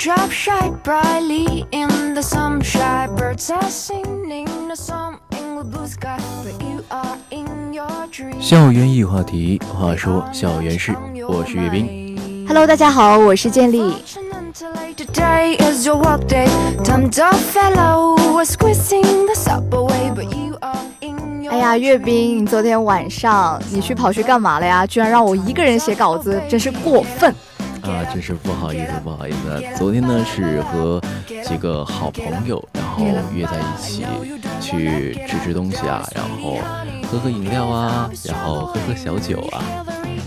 Raindrops shine brightly in the sunshine. Birds are singing a song in the blue sky. But you are in your dreams. 校园易话题，话说校园事，我是岳斌。Hello，大家好，我是建立。Today is your work day. Timed up fellow was squeezing the subway, but you are in your 哎呀，岳斌，你昨天晚上你去跑去干嘛了呀？居然让我一个人写稿子，真是过分。啊，真是不好意思，不好意思。昨天呢是和几个好朋友，然后约在一起去吃吃东西啊，然后喝喝饮料啊，然后喝喝小酒啊。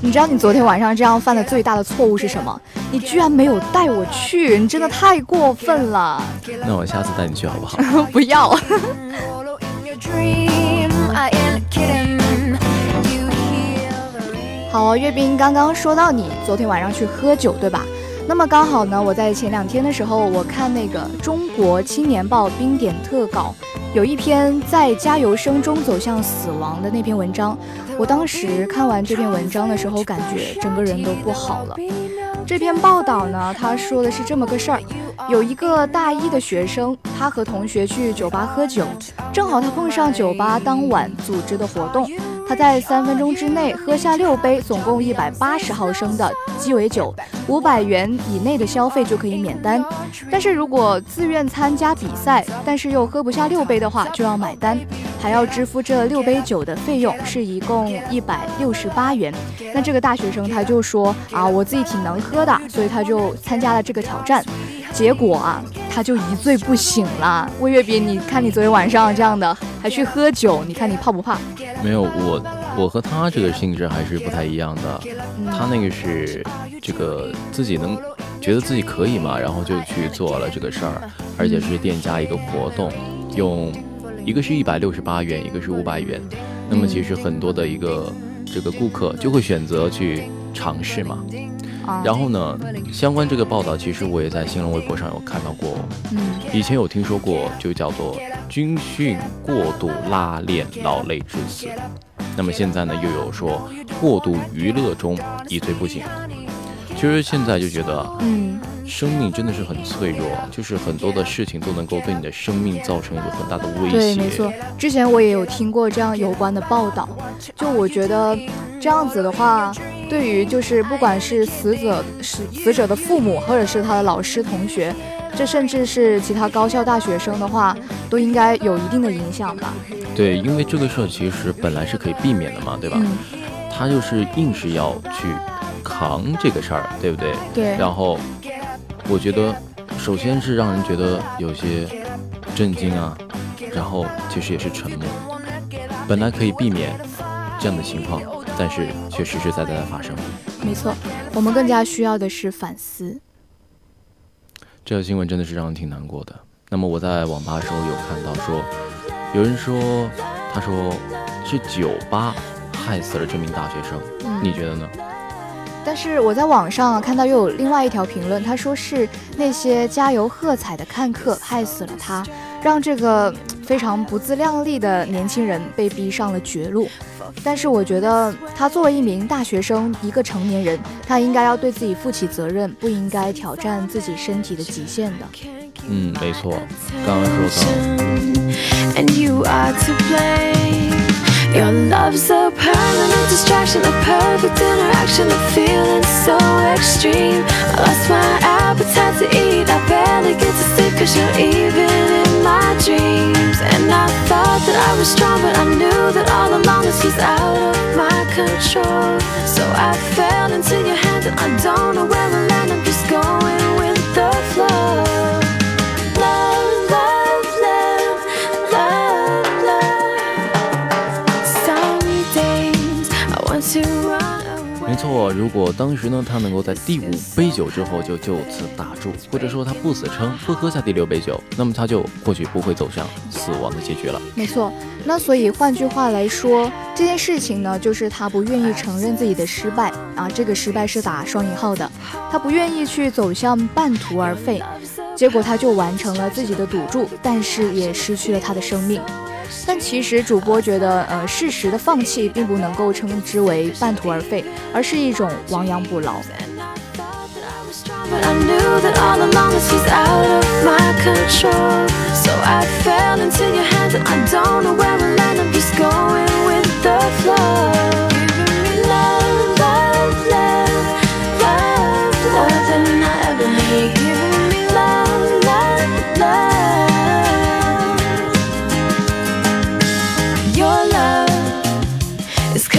你知道你昨天晚上这样犯的最大的错误是什么？你居然没有带我去，你真的太过分了！那我下次带你去好不好？不要。好啊，岳斌刚刚说到你昨天晚上去喝酒，对吧？那么刚好呢，我在前两天的时候，我看那个《中国青年报》冰点特稿，有一篇在加油声中走向死亡的那篇文章。我当时看完这篇文章的时候，感觉整个人都不好了。这篇报道呢，他说的是这么个事儿：有一个大一的学生，他和同学去酒吧喝酒，正好他碰上酒吧当晚组织的活动，他在三分钟之内喝下六杯，总共一百八十毫升的鸡尾酒，五百元以内的消费就可以免单。但是如果自愿参加比赛，但是又喝不下六杯的话，就要买单，还要支付这六杯酒的费用，是一共一百六十八元。那这个大学生他就说啊，我自己挺能喝的，所以他就参加了这个挑战。结果啊，他就一醉不醒了。魏月斌，你看你昨天晚上这样的，还去喝酒，你看你怕不怕？没有，我我和他这个性质还是不太一样的。他那个是这个自己能觉得自己可以嘛，然后就去做了这个事儿，而且是店家一个活动，用一个是一百六十八元，一个是五百元。那么其实很多的一个这个顾客就会选择去尝试嘛。啊，然后呢，相关这个报道，其实我也在新浪微博上有看到过。嗯，以前有听说过，就叫做军训过度拉练劳累致死。那么现在呢，又有说过度娱乐中一醉不醒。其实现在就觉得，嗯，生命真的是很脆弱，就是很多的事情都能够对你的生命造成一个很大的威胁。对，没错。之前我也有听过这样有关的报道，就我觉得这样子的话，对于就是不管是死者是死者的父母，或者是他的老师、同学，这甚至是其他高校大学生的话，都应该有一定的影响吧。对，因为这个事儿其实本来是可以避免的嘛，对吧？嗯，他就是硬是要去扛这个事儿，对不对？对，然后我觉得，首先是让人觉得有些震惊啊，然后其实也是沉默。本来可以避免这样的情况，但是却实实在在的发生。没错，我们更加需要的是反思。这个新闻真的是让人挺难过的。那么我在网吧的时候有看到说，有人说，他说是酒吧害死了这名大学生，嗯你觉得呢？但是我在网上看到又有另外一条评论，他说是那些加油喝彩的看客害死了他，让这个非常不自量力的年轻人被逼上了绝路。但是我觉得他作为一名大学生，一个成年人，他应该要对自己负起责任，不应该挑战自己身体的极限的。嗯，没错，刚刚说到。Your love's a permanent distraction, a perfect interaction of feeling so extreme. I lost my appetite to eat, I barely get to sleep cause you're even in my dreams. And I thought that I was strong, but I knew that all along this was out of my control. So I fell into your hands and I don't know where we'll land, I'm just going 如果当时呢，他能够在第五杯酒之后就就此打住，或者说他不死撑，不喝下第六杯酒，那么他就或许不会走向死亡的结局了。没错，那所以换句话来说，这件事情呢，就是他不愿意承认自己的失败啊，这个失败是打双引号的，他不愿意去走向半途而废，结果他就完成了自己的赌注，但是也失去了他的生命。但其实主播觉得，呃，适时的放弃并不能够称之为半途而废，而是一种亡羊补牢。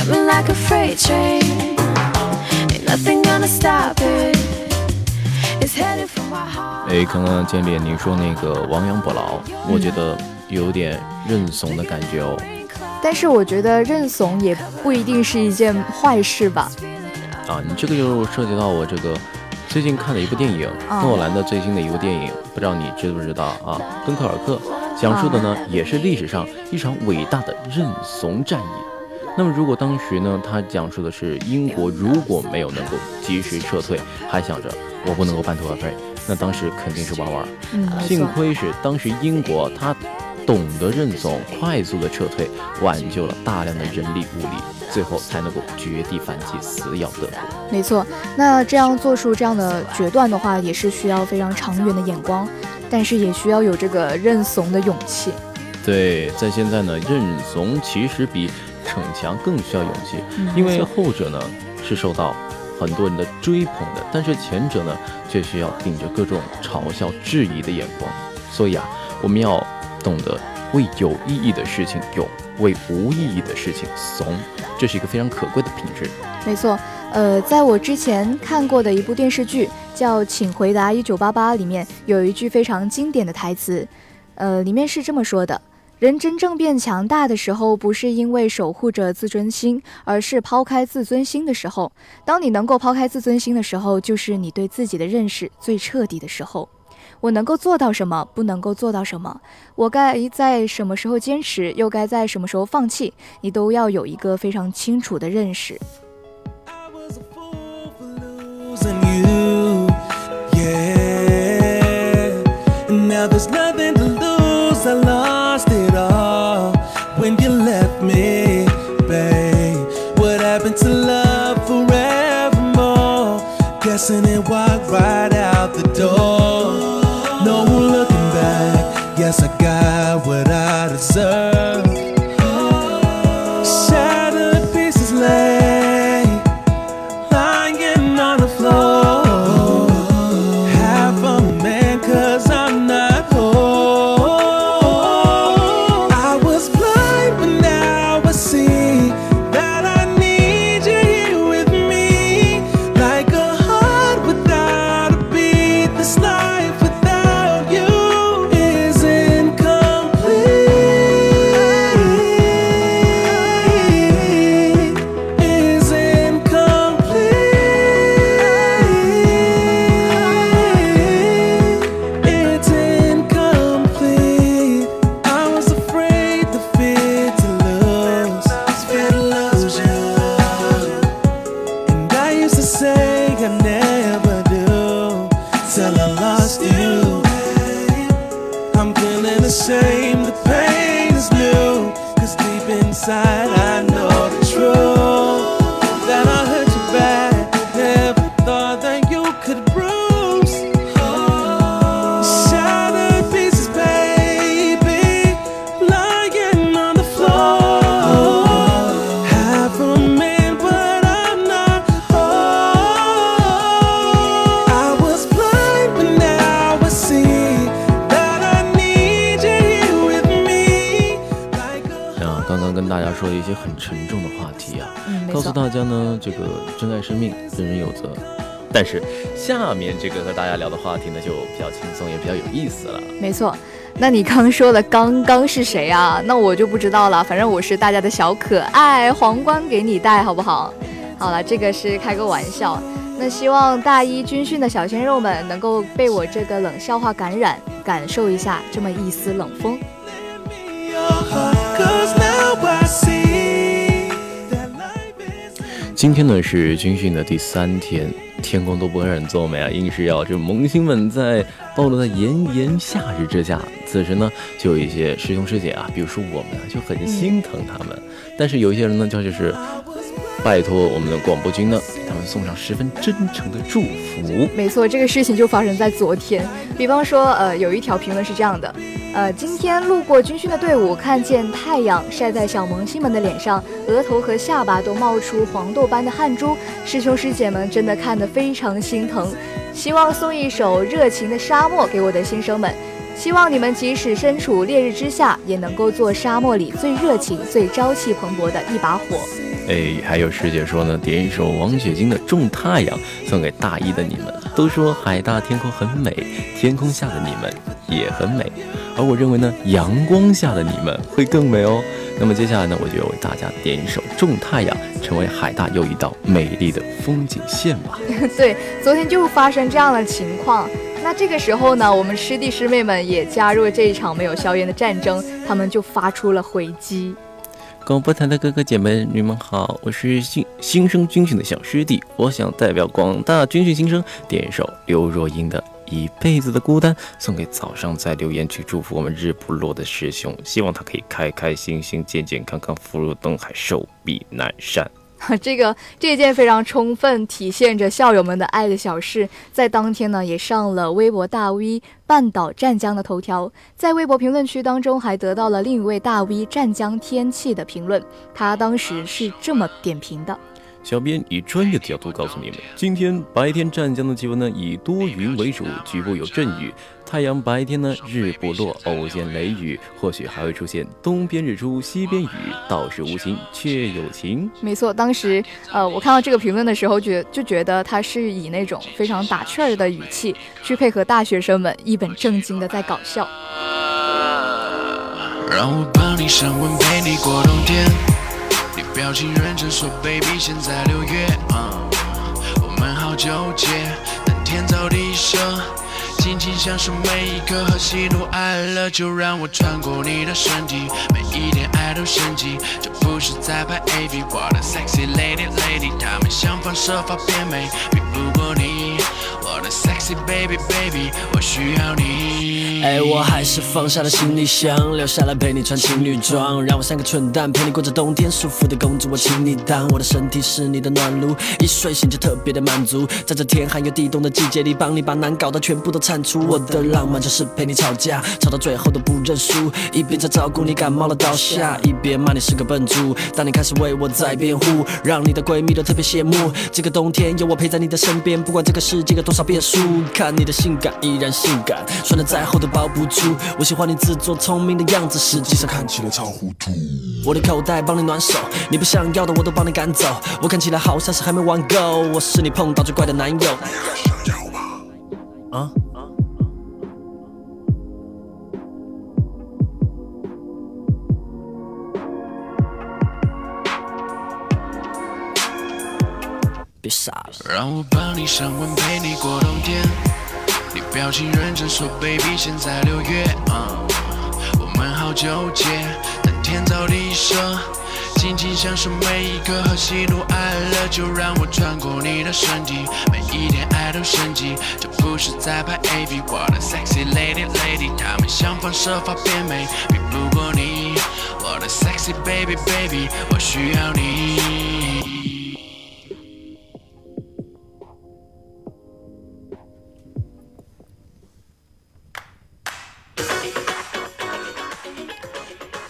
Coming like a freight train. Ain't nothing gonna stop it. It's headed for my heart. 哎，刚刚见面您说那个亡羊补牢，我觉得有点认怂的感觉哦。但是我觉得认怂也不一定是一件坏事吧。啊，你这个就涉及到我这个最近看的一部电影，哦诺兰的最新的一部电影，不知道你知不知道啊？敦刻尔克讲述的呢也是历史上一场伟大的认怂战役。那么如果当时呢，他讲述的是英国如果没有能够及时撤退，还想着我不能够半途而废，那当时肯定是玩玩。嗯，没幸。亏是当时英国他懂得认怂，快速的撤退，挽救了大量的人力物力，最后才能够绝地反击，死咬德国。没错，那这样做出这样的决断的话，也是需要非常长远的眼光，但是也需要有这个认怂的勇气。对，在现在呢，认怂其实比逞强更需要勇气，嗯因为后者呢是受到很多人的追捧的，但是前者呢却需要顶着各种嘲笑、质疑的眼光。所以啊，我们要懂得为有意义的事情勇，为无意义的事情怂，这是一个非常可贵的品质。没错，呃，在我之前看过的一部电视剧叫《请回答一九八八》里面有一句非常经典的台词，呃，里面是这么说的。人真正变强大的时候，不是因为守护着自尊心，而是抛开自尊心的时候。当你能够抛开自尊心的时候，就是你对自己的认识最彻底的时候。我能够做到什么，不能够做到什么，我该在什么时候坚持，又该在什么时候放弃，你都要有一个非常清楚的认识。I was Guessing it walked right out the door. No one looking back. Guess I got what I deserve. 这个珍爱生命，人人有责。但是下面这个和大家聊的话题呢，就比较轻松，也比较有意思了。没错，那你刚说的刚刚是谁啊？那我就不知道了。反正我是大家的小可爱，皇冠给你戴，好不好？好了，这个是开个玩笑。那希望大一军训的小鲜肉们能够被我这个冷笑话感染，感受一下这么一丝冷风。今天呢是军训的第三天，天空都不肯做美啊，硬是要这萌新们在暴露在炎炎夏日之下。此时呢，就有一些师兄师姐啊，比如说我们啊，就很心疼他们。但是有一些人呢，就就是拜托我们的广播君呢，给他们送上十分真诚的祝福。没错，这个事情就发生在昨天。比方说，呃，有一条评论是这样的，呃，今天路过军训的队伍，看见太阳晒在小萌新们的脸上，额头和下巴都冒出黄豆般的汗珠，师兄师姐们真的看得非常心疼。希望送一首《热情的沙漠》给我的新生们。希望你们即使身处烈日之下，也能够做沙漠里最热情、最朝气蓬勃的一把火。哎，还有师姐说呢，点一首王雪晶的《种太阳》送给大一的你们。都说海大天空很美，天空下的你们也很美，而我认为呢，阳光下的你们会更美哦。那么接下来呢，我就为大家点一首《种太阳》，成为海大又一道美丽的风景线吧。对，昨天就发生这样的情况。那这个时候呢，我们师弟师妹们也加入了这一场没有硝烟的战争，他们就发出了回击。广播台的哥哥姐们，你们好，我是新新生军训的小师弟，我想代表广大军训新生点一首刘若英的《一辈子的孤单》，送给早上在留言区祝福我们日不落的师兄，希望他可以开开心心、健健康康、福如东海、寿比南山。这个这件非常充分体现着校友们的爱的小事，在当天呢也上了微博大 V 半岛湛江的头条，在微博评论区当中还得到了另一位大 V 湛江天气的评论，他当时是这么点评的。小编以专业的角度告诉你们，今天白天湛江的气温呢以多云为主，局部有阵雨。太阳白天呢日不落，偶见雷雨，或许还会出现东边日出西边雨，道是无晴却有晴。没错，当时呃我看到这个评论的时候，觉就觉得他是以那种非常打趣儿的语气去配合大学生们一本正经的在搞笑。让我帮你升温，陪你过冬天。表情认真说，baby，现在六月，我们好纠结，但天造地设，尽情享受每一刻和喜怒哀乐，就让我穿过你的身体，每一点爱都升级，这不是在拍 AV，我的 sexy lady，lady，他们想方设法变美，比不过你。我的 sexy baby baby，我需要你。哎，我还是放下了行李箱，留下来陪你穿情侣装，让我像个蠢蛋陪你过着冬天，舒服的公主我请你当。我的身体是你的暖炉，一睡醒就特别的满足，在这天寒又地冻的季节里，帮你把难搞的全部都铲除。我的浪漫就是陪你吵架，吵到最后都不认输，一边在照顾你感冒了倒下，一边骂你是个笨猪。当你开始为我在辩护，让你的闺蜜都特别羡慕。这个冬天有我陪在你的身边，不管这个世界有多。少变数，看你的性感依然性感，穿的再厚都包不住。我喜欢你自作聪明的样子，实际上看起来超糊涂。我的口袋帮你暖手，你不想要的我都帮你赶走。我看起来好像是还没玩够，我是你碰到最怪的男友。你想要吗？啊？别傻了，让我帮你升温，陪你过冬天。你表情认真说，baby，现在六月，我们好纠结，但天造地设，尽情享受每一刻和喜怒哀乐，就让我穿过你的身体，每一点爱都升级，这不是在拍 AV，我的 sexy lady，lady，他们想方设法变美，比不过你，我的 sexy baby，baby，我需要你。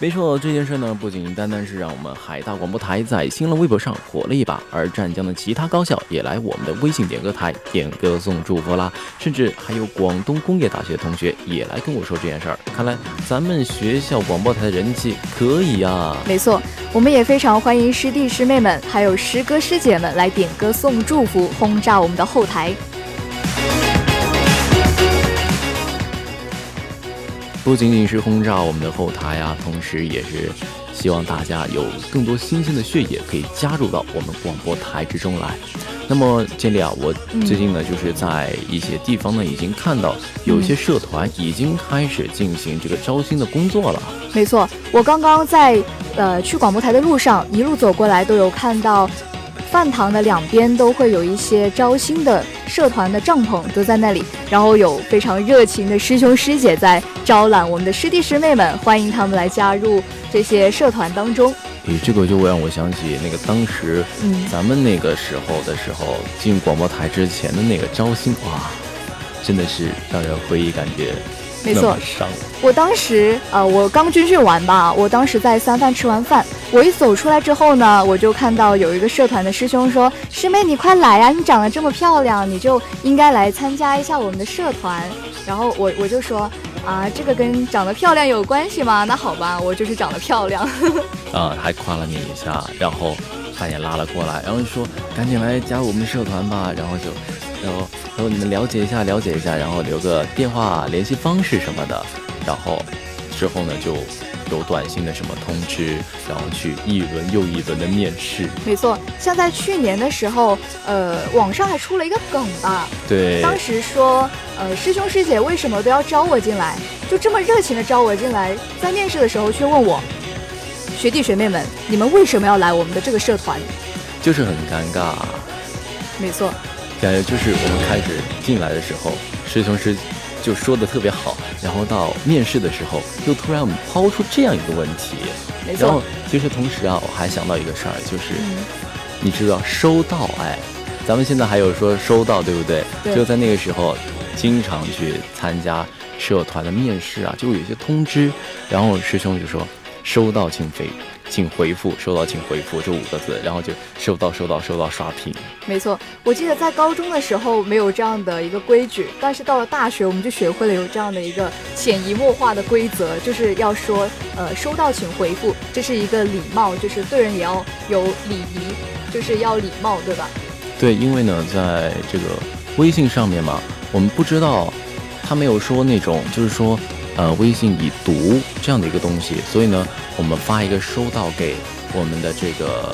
没错，这件事呢，不仅单单是让我们海大广播台在新浪微博上火了一把，而湛江的其他高校也来我们的微信点歌台点歌送祝福啦，甚至还有广东工业大学的同学也来跟我说这件事儿。看来咱们学校广播台的人气可以呀。没错，我们也非常欢迎师弟师妹们，还有师哥师姐们来点歌送祝福，轰炸我们的后台。不仅仅是轰炸我们的后台啊，同时也是希望大家有更多新鲜的血液可以加入到我们广播台之中来。那么，建立啊，我最近呢，就是在一些地方呢，已经看到有些社团已经开始进行这个招新的工作了。没错，我刚刚在呃去广播台的路上，一路走过来都有看到。饭堂的两边都会有一些招新的社团的帐篷都在那里，然后有非常热情的师兄师姐在招揽我们的师弟师妹们，欢迎他们来加入这些社团当中。诶，这个就让我想起那个当时，嗯咱们那个时候的时候，进广播台之前的那个招新，哇，真的是让人回忆感觉没错。我当时呃，我刚军训完吧，我当时在三饭吃完饭，我一走出来之后呢，我就看到有一个社团的师兄说：“师妹你快来啊，你长得这么漂亮，你就应该来参加一下我们的社团。”然后我我就说：“啊，这个跟长得漂亮有关系吗？那好吧，我就是长得漂亮。啊，还夸了你一下，然后他也拉了过来，然后说赶紧来加入我们的社团吧，然后就，然后然后你们了解一下，了解一下，然后留个电话联系方式什么的，然后之后呢就有短信的什么通知，然后去一轮又一轮的面试，”没错，像在去年的时候，呃，网上还出了一个梗吧，对，当时说，呃，师兄师姐为什么都要招我进来？就这么热情的招我进来，在面试的时候却问我，学弟学妹们，你们为什么要来我们的这个社团？就是很尴尬，没错，感觉就是我们开始进来的时候，师兄师就说的特别好，然后到面试的时候又突然我们抛出这样一个问题，没然后，其实同时啊，我还想到一个事儿，就是、嗯，你知道收到哎，咱们现在还有说收到对不对？对。就在那个时候，经常去参加社团的面试啊，就有一些通知，然后师兄就说收到请回请回复，收到请回复这五个字，然后就收到收到收到刷屏。没错。我记得在高中的时候没有这样的一个规矩，但是到了大学，我们就学会了有这样的一个潜移默化的规则，就是要说，呃，收到请回复，这是一个礼貌，就是对人也要有礼仪，就是要礼貌，对吧？对，因为呢，在这个微信上面嘛，我们不知道，他没有说那种，就是说，呃，微信已读这样的一个东西，所以呢，我们发一个收到给我们的这个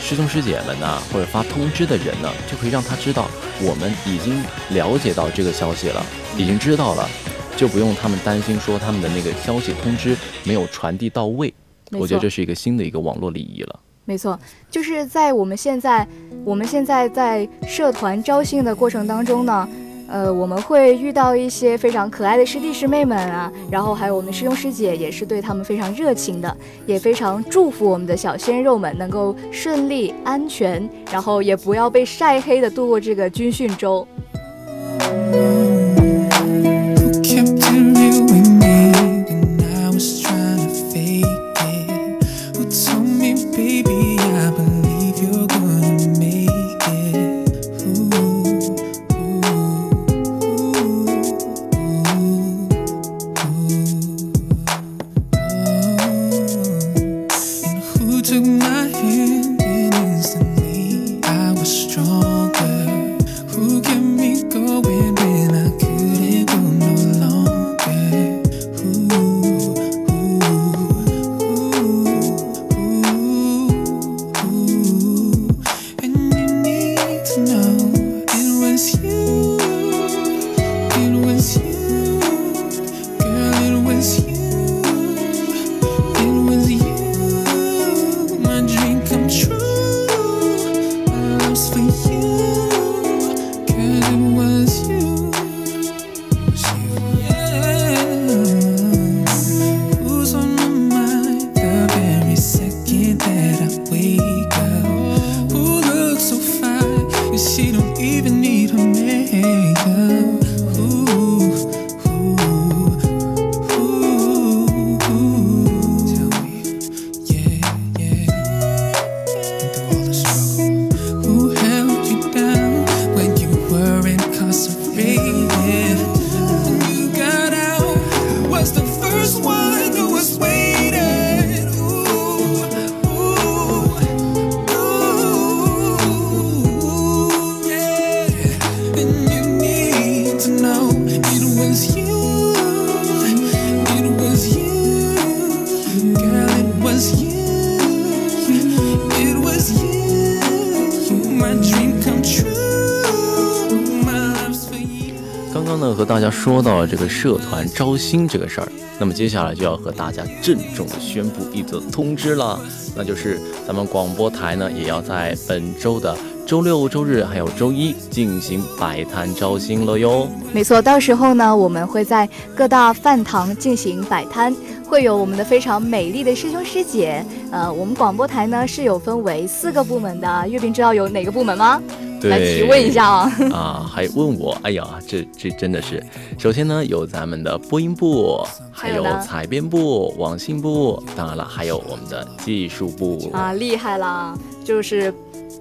师兄师姐们呢，或者发通知的人呢，就可以让他知道我们已经了解到这个消息了，已经知道了，就不用他们担心说他们的那个消息通知没有传递到位。我觉得这是一个新的一个网络礼仪了。没错，就是在我们现在，我们现在在社团招新的过程当中呢，呃，我们会遇到一些非常可爱的师弟师妹们啊，然后还有我们师兄师姐，也是对他们非常热情的，也非常祝福我们的小鲜肉们能够顺利、安全，然后也不要被晒黑的度过这个军训周。和大家说到了这个社团招新这个事儿，那么接下来就要和大家郑重的宣布一则通知了，那就是咱们广播台呢也要在本周的周六、周日还有周一进行摆摊招新了哟。没错，到时候呢，我们会在各大饭堂进行摆摊，会有我们的非常美丽的师兄师姐。呃，我们广播台呢是有分为四个部门的，月饼知道有哪个部门吗？来提问一下啊！啊，还问我？哎呀，这这真的是，首先呢有咱们的播音部，还有采编部、网信部，当然了，还有我们的技术部啊，厉害啦！就是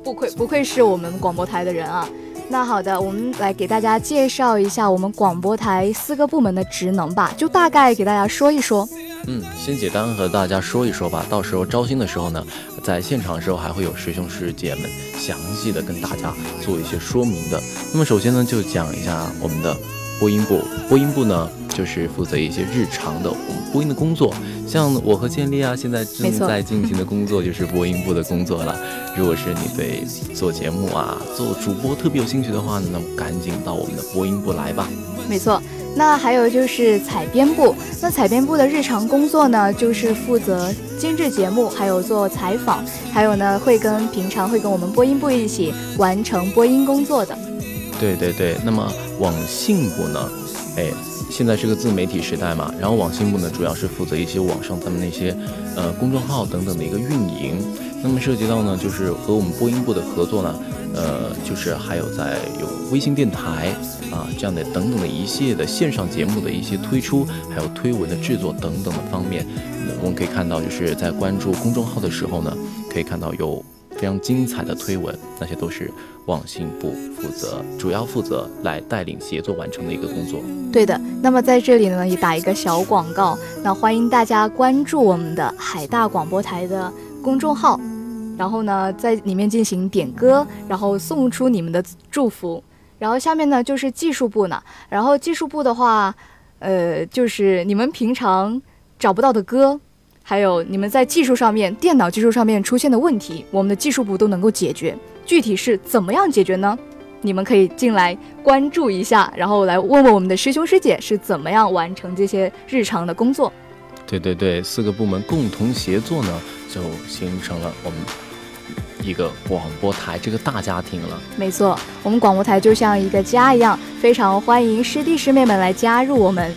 不愧不愧是我们广播台的人啊。那好的，我们来给大家介绍一下我们广播台四个部门的职能吧，就大概给大家说一说。嗯，先简单和大家说一说吧。到时候招新的时候呢，在现场的时候还会有师兄师姐们详细的跟大家做一些说明的。那么首先呢，就讲一下我们的播音部。播音部呢，就是负责一些日常的我们播音的工作。像我和建立啊，现在正在进行的工作就是播音部的工作了。如果是你对做节目啊、做主播特别有兴趣的话呢，那么赶紧到我们的播音部来吧。没错。那还有就是采编部，那采编部的日常工作呢，就是负责监制节目，还有做采访，还有呢会跟平常会跟我们播音部一起完成播音工作的。对对对，那么网信部呢，哎，现在是个自媒体时代嘛，然后网信部呢主要是负责一些网上咱们那些呃公众号等等的一个运营，那么涉及到呢就是和我们播音部的合作呢。呃，就是还有在有微信电台啊这样的等等的一系列的线上节目的一些推出，还有推文的制作等等的方面，我们可以看到，就是在关注公众号的时候呢，可以看到有非常精彩的推文，那些都是网信部负责，主要负责来带领协作完成的一个工作。对的，那么在这里呢，也打一个小广告，那欢迎大家关注我们的海大广播台的公众号。然后呢，在里面进行点歌，然后送出你们的祝福。然后下面呢就是技术部呢，然后技术部的话，呃，就是你们平常找不到的歌，还有你们在技术上面、电脑技术上面出现的问题，我们的技术部都能够解决。具体是怎么样解决呢？你们可以进来关注一下，然后来问问我们的师兄师姐是怎么样完成这些日常的工作。对对对，四个部门共同协作呢，就形成了我们。一个广播台，这个大家庭了。没错，我们广播台就像一个家一样，非常欢迎师弟师妹们来加入我们。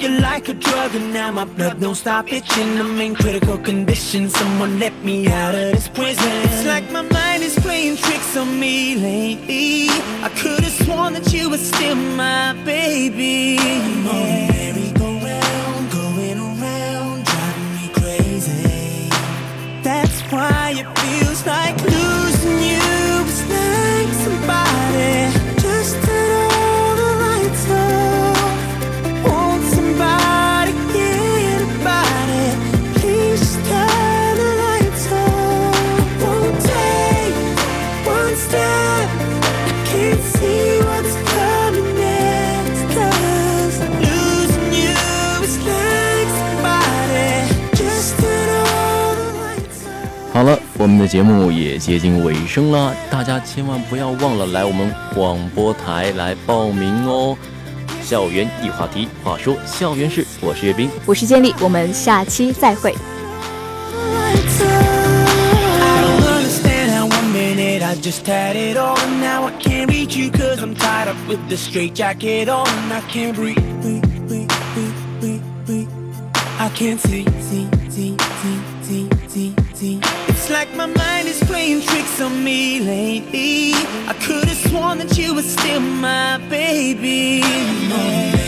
You're like a drug and now my blood don't stop itching. I'm in critical condition, someone let me out of this prison. It's like my mind is playing tricks on me lately. I could've sworn that you were still my baby. I'm on merry-go-round, going around, driving me crazy. That's why it feels like losing you is like Somebody 我们的节目也接近尾声了，大家千万不要忘了来我们广播台来报名哦。校园一话题，话说校园事，我是岳斌，我是建立，我们下期再会。I just had it all and now I can't reach you cause I'm tied up with the straight jacket on and I can't breathe, breathe, breathe, breathe, breathe, breathe. I can't see, see, see, see, like my mind is playing tricks on me lately. I could've sworn that you were still my baby.